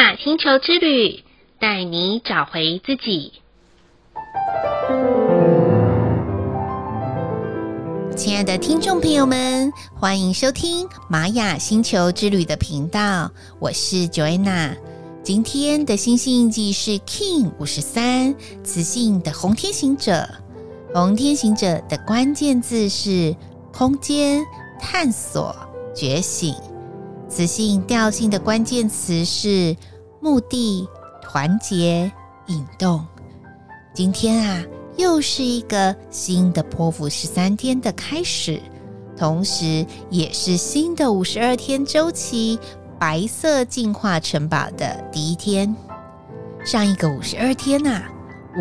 雅星球之旅，带你找回自己。亲爱的听众朋友们，欢迎收听玛雅星球之旅的频道，我是 Joanna。今天的星星印记是 King 五十三，雌性的红天行者。红天行者的关键字是空间、探索、觉醒。磁性调性的关键词是目的、团结、引动。今天啊，又是一个新的剖腹十三天的开始，同时也是新的五十二天周期白色进化城堡的第一天。上一个五十二天啊，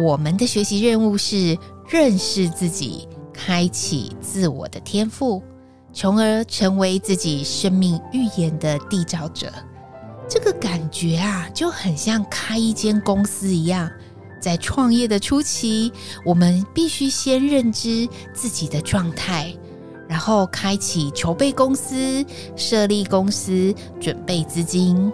我们的学习任务是认识自己，开启自我的天赋。从而成为自己生命预言的缔造者，这个感觉啊，就很像开一间公司一样。在创业的初期，我们必须先认知自己的状态，然后开启筹备公司、设立公司、准备资金。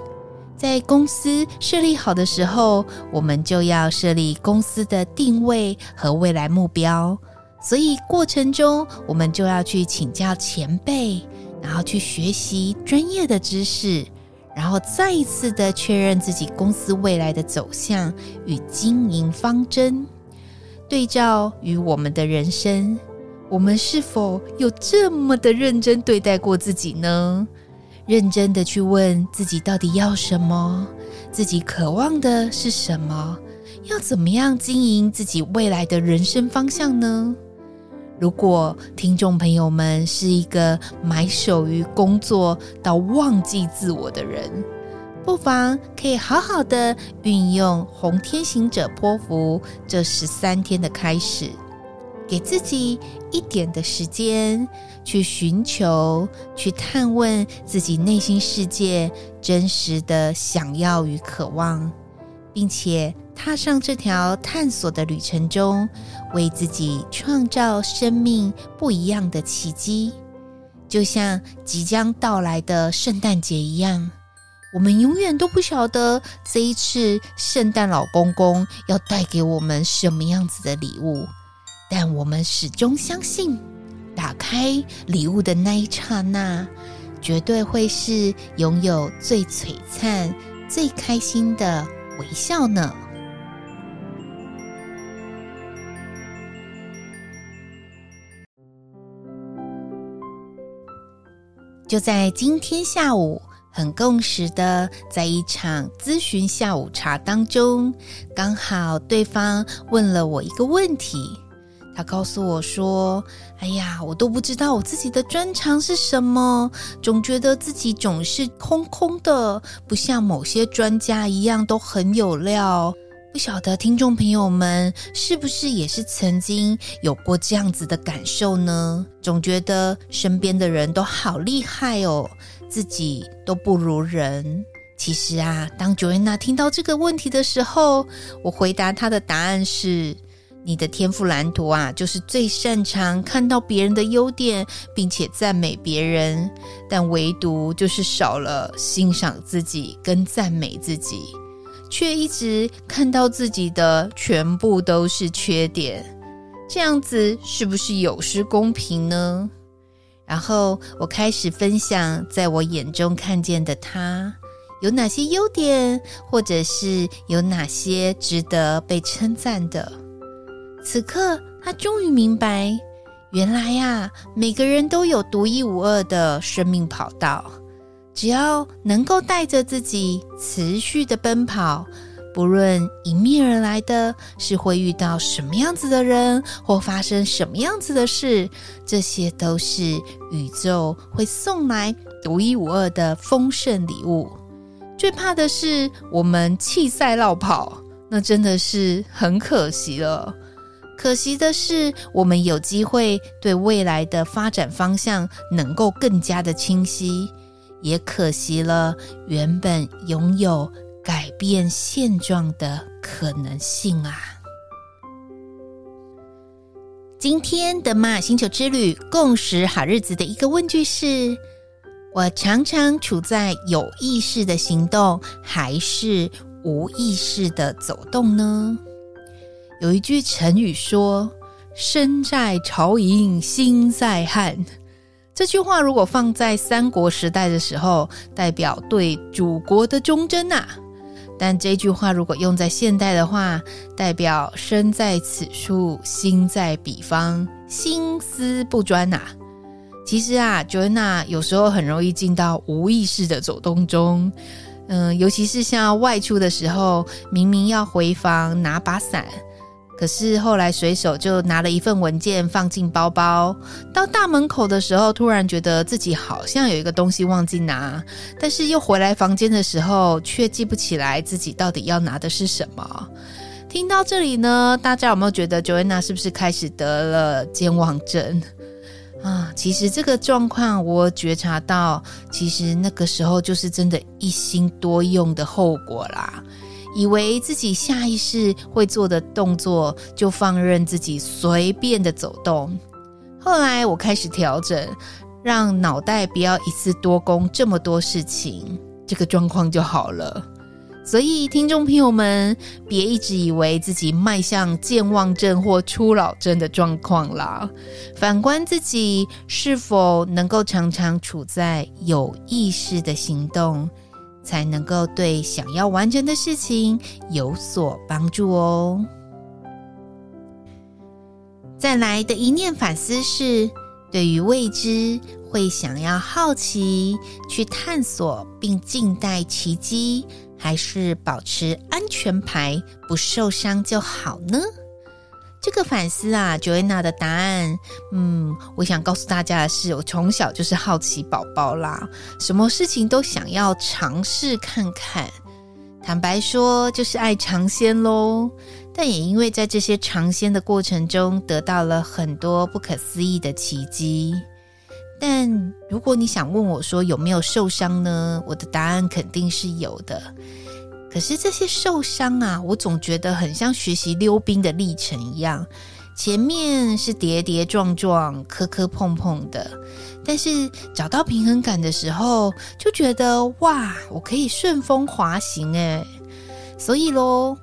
在公司设立好的时候，我们就要设立公司的定位和未来目标。所以过程中，我们就要去请教前辈，然后去学习专业的知识，然后再一次的确认自己公司未来的走向与经营方针。对照于我们的人生，我们是否有这么的认真对待过自己呢？认真的去问自己到底要什么，自己渴望的是什么，要怎么样经营自己未来的人生方向呢？如果听众朋友们是一个埋首于工作到忘记自我的人，不妨可以好好的运用红天行者波符这十三天的开始，给自己一点的时间去寻求、去探问自己内心世界真实的想要与渴望，并且。踏上这条探索的旅程中，为自己创造生命不一样的奇迹，就像即将到来的圣诞节一样。我们永远都不晓得这一次圣诞老公公要带给我们什么样子的礼物，但我们始终相信，打开礼物的那一刹那，绝对会是拥有最璀璨、最开心的微笑呢。就在今天下午，很共识的在一场咨询下午茶当中，刚好对方问了我一个问题，他告诉我说：“哎呀，我都不知道我自己的专长是什么，总觉得自己总是空空的，不像某些专家一样都很有料。”不晓得听众朋友们是不是也是曾经有过这样子的感受呢？总觉得身边的人都好厉害哦，自己都不如人。其实啊，当 Joanna 听到这个问题的时候，我回答她的答案是：你的天赋蓝图啊，就是最擅长看到别人的优点，并且赞美别人，但唯独就是少了欣赏自己跟赞美自己。却一直看到自己的全部都是缺点，这样子是不是有失公平呢？然后我开始分享，在我眼中看见的他有哪些优点，或者是有哪些值得被称赞的。此刻，他终于明白，原来呀，每个人都有独一无二的生命跑道。只要能够带着自己持续的奔跑，不论迎面而来的是会遇到什么样子的人，或发生什么样子的事，这些都是宇宙会送来独一无二的丰盛礼物。最怕的是我们弃赛落跑，那真的是很可惜了。可惜的是，我们有机会对未来的发展方向能够更加的清晰。也可惜了，原本拥有改变现状的可能性啊！今天的玛星球之旅共识好日子的一个问句是：我常常处在有意识的行动，还是无意识的走动呢？有一句成语说：“身在朝营心在汉。”这句话如果放在三国时代的时候，代表对主国的忠贞呐；但这句话如果用在现代的话，代表身在此处，心在彼方，心思不专呐。其实啊，Joanna 有时候很容易进到无意识的走动中，嗯、尤其是像外出的时候，明明要回房拿把伞。可是后来随手就拿了一份文件放进包包，到大门口的时候，突然觉得自己好像有一个东西忘记拿，但是又回来房间的时候，却记不起来自己到底要拿的是什么。听到这里呢，大家有没有觉得 Joanna 是不是开始得了健忘症啊？其实这个状况我觉察到，其实那个时候就是真的一心多用的后果啦。以为自己下意识会做的动作，就放任自己随便的走动。后来我开始调整，让脑袋不要一次多工这么多事情，这个状况就好了。所以，听众朋友们，别一直以为自己迈向健忘症或初老症的状况啦。反观自己，是否能够常常处在有意识的行动？才能够对想要完成的事情有所帮助哦。再来的一念反思是，对于未知会想要好奇去探索并静待奇迹，还是保持安全牌不受伤就好呢？这个反思啊，Joanna 的答案，嗯，我想告诉大家的是，我从小就是好奇宝宝啦，什么事情都想要尝试看看。坦白说，就是爱尝鲜喽。但也因为在这些尝鲜的过程中，得到了很多不可思议的奇迹。但如果你想问我说有没有受伤呢？我的答案肯定是有的。可是这些受伤啊，我总觉得很像学习溜冰的历程一样，前面是跌跌撞撞、磕磕碰碰的，但是找到平衡感的时候，就觉得哇，我可以顺风滑行诶。所以咯，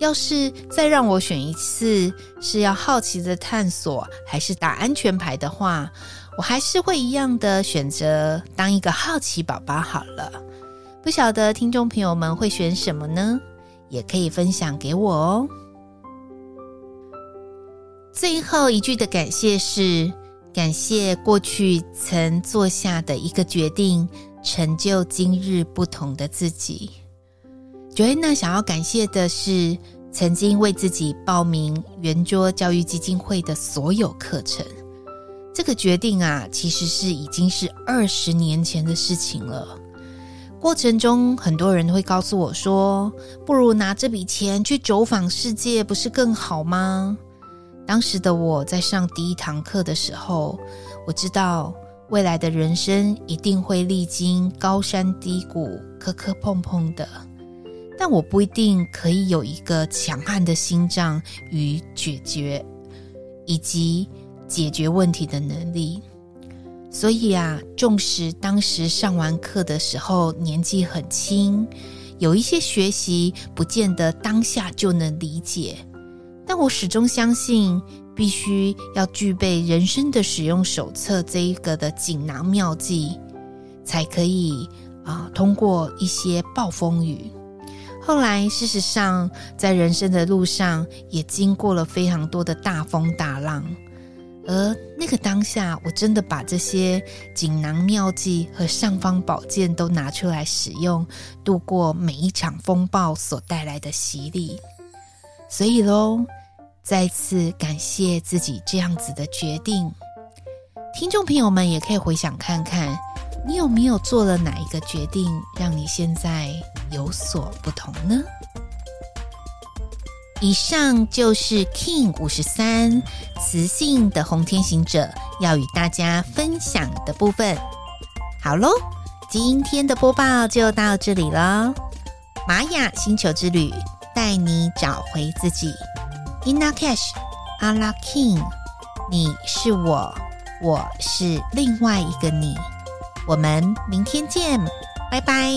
要是再让我选一次，是要好奇的探索，还是打安全牌的话，我还是会一样的选择当一个好奇宝宝好了。不晓得听众朋友们会选什么呢？也可以分享给我哦。最后一句的感谢是：感谢过去曾做下的一个决定，成就今日不同的自己。Joanna 想要感谢的是，曾经为自己报名圆桌教育基金会的所有课程。这个决定啊，其实是已经是二十年前的事情了。过程中，很多人会告诉我说：“不如拿这笔钱去走访世界，不是更好吗？”当时的我在上第一堂课的时候，我知道未来的人生一定会历经高山低谷、磕磕碰碰的，但我不一定可以有一个强悍的心脏与解决以及解决问题的能力。所以啊，纵使当时上完课的时候年纪很轻，有一些学习不见得当下就能理解，但我始终相信，必须要具备人生的使用手册这一个的锦囊妙计，才可以啊通过一些暴风雨。后来，事实上，在人生的路上也经过了非常多的大风大浪。而那个当下，我真的把这些锦囊妙计和尚方宝剑都拿出来使用，度过每一场风暴所带来的洗礼。所以喽，再次感谢自己这样子的决定。听众朋友们也可以回想看看，你有没有做了哪一个决定，让你现在有所不同呢？以上就是 King 五十三磁性的红天行者要与大家分享的部分。好喽，今天的播报就到这里了。玛雅星球之旅带你找回自己。Inna Cash Ala King，你是我，我是另外一个你。我们明天见，拜拜。